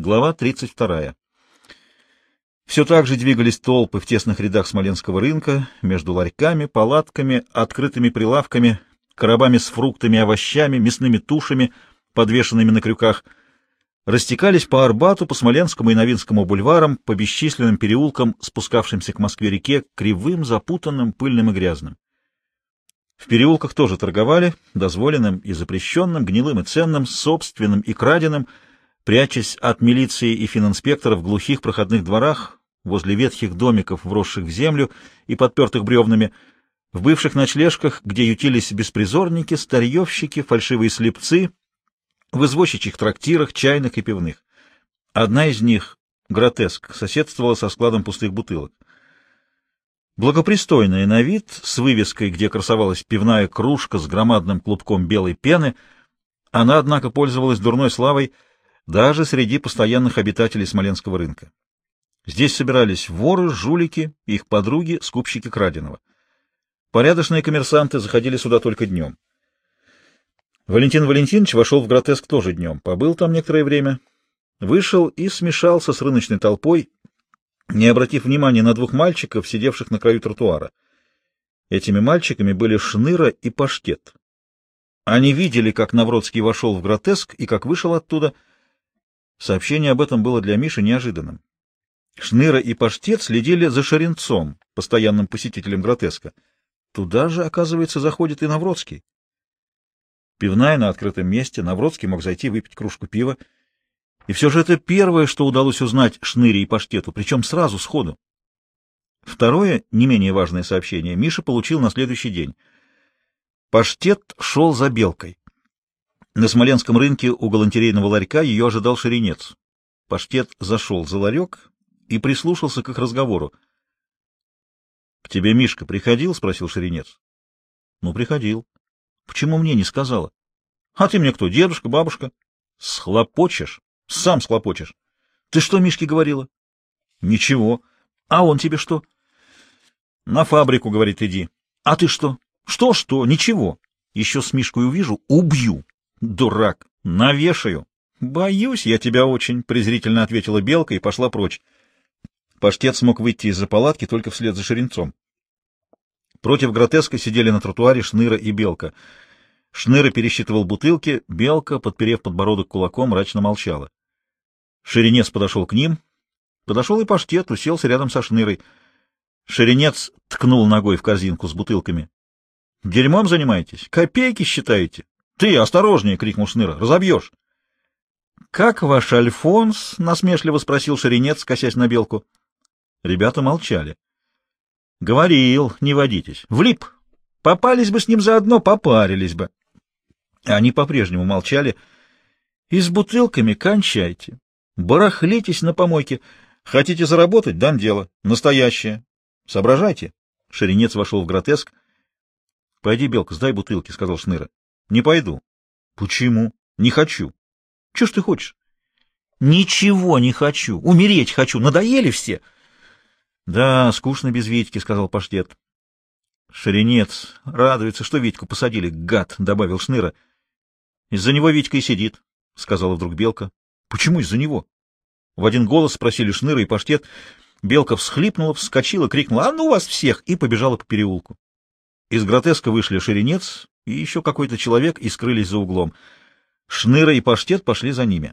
Глава 32. Все так же двигались толпы в тесных рядах Смоленского рынка, между ларьками, палатками, открытыми прилавками, коробами с фруктами, овощами, мясными тушами, подвешенными на крюках. Растекались по Арбату, по Смоленскому и Новинскому бульварам, по бесчисленным переулкам, спускавшимся к Москве-реке, кривым, запутанным, пыльным и грязным. В переулках тоже торговали, дозволенным и запрещенным, гнилым и ценным, собственным и краденым, прячась от милиции и фининспекторов в глухих проходных дворах, возле ветхих домиков, вросших в землю и подпертых бревнами, в бывших ночлежках, где ютились беспризорники, старьевщики, фальшивые слепцы, в извозчичьих трактирах, чайных и пивных. Одна из них, гротеск, соседствовала со складом пустых бутылок. Благопристойная на вид, с вывеской, где красовалась пивная кружка с громадным клубком белой пены, она, однако, пользовалась дурной славой даже среди постоянных обитателей Смоленского рынка. Здесь собирались воры, жулики, их подруги, скупщики краденого. Порядочные коммерсанты заходили сюда только днем. Валентин Валентинович вошел в гротеск тоже днем, побыл там некоторое время, вышел и смешался с рыночной толпой, не обратив внимания на двух мальчиков, сидевших на краю тротуара. Этими мальчиками были Шныра и Паштет. Они видели, как Навродский вошел в гротеск и как вышел оттуда. Сообщение об этом было для Миши неожиданным. Шныра и Паштет следили за Шаренцом, постоянным посетителем гротеска. Туда же, оказывается, заходит и Навродский. Пивная на открытом месте, Навродский мог зайти выпить кружку пива. И все же это первое, что удалось узнать Шныре и Паштету, причем сразу, сходу. Второе, не менее важное сообщение, Миша получил на следующий день. Паштет шел за белкой. На Смоленском рынке у галантерейного ларька ее ожидал шеренец. Паштет зашел за ларек и прислушался к их разговору. — К тебе Мишка приходил? — спросил шеренец. — Ну, приходил. — Почему мне не сказала? — А ты мне кто, дедушка, бабушка? — Схлопочешь? Сам схлопочешь. Ты что Мишке говорила? Ничего. А он тебе что? На фабрику, говорит, иди. А ты что? Что-что? Ничего. Еще с Мишкой увижу, убью. Дурак. Навешаю. Боюсь я тебя очень, презрительно ответила Белка и пошла прочь. Паштет смог выйти из-за палатки только вслед за Шеренцом. Против гротеска сидели на тротуаре Шныра и Белка. Шныра пересчитывал бутылки, Белка, подперев подбородок кулаком, мрачно молчала. Шеренец подошел к ним. Подошел и паштет, уселся рядом со Шнырой. Шеренец ткнул ногой в корзинку с бутылками. — Дерьмом занимаетесь? Копейки считаете? — Ты осторожнее! — крикнул Шныра. — Разобьешь! — Как ваш Альфонс? — насмешливо спросил Шеренец, косясь на белку. Ребята молчали. — Говорил, не водитесь. Влип. Попались бы с ним заодно, попарились бы. Они по-прежнему молчали. — И с бутылками кончайте. Барахлитесь на помойке. Хотите заработать? Дам дело. Настоящее. Соображайте. Шеренец вошел в гротеск. — Пойди, Белка, сдай бутылки, — сказал Шныра. — Не пойду. — Почему? — Не хочу. — Чего ж ты хочешь? — Ничего не хочу. Умереть хочу. Надоели все. — Да, скучно без Витьки, — сказал Паштет. — Шеренец радуется, что Витьку посадили. Гад, — добавил Шныра. — Из-за него Витька и сидит, — сказала вдруг Белка. Почему из-за него? В один голос спросили Шныра и Паштет. Белка всхлипнула, вскочила, крикнула «А ну вас всех!» и побежала по переулку. Из гротеска вышли Шеренец и еще какой-то человек и скрылись за углом. Шныра и Паштет пошли за ними.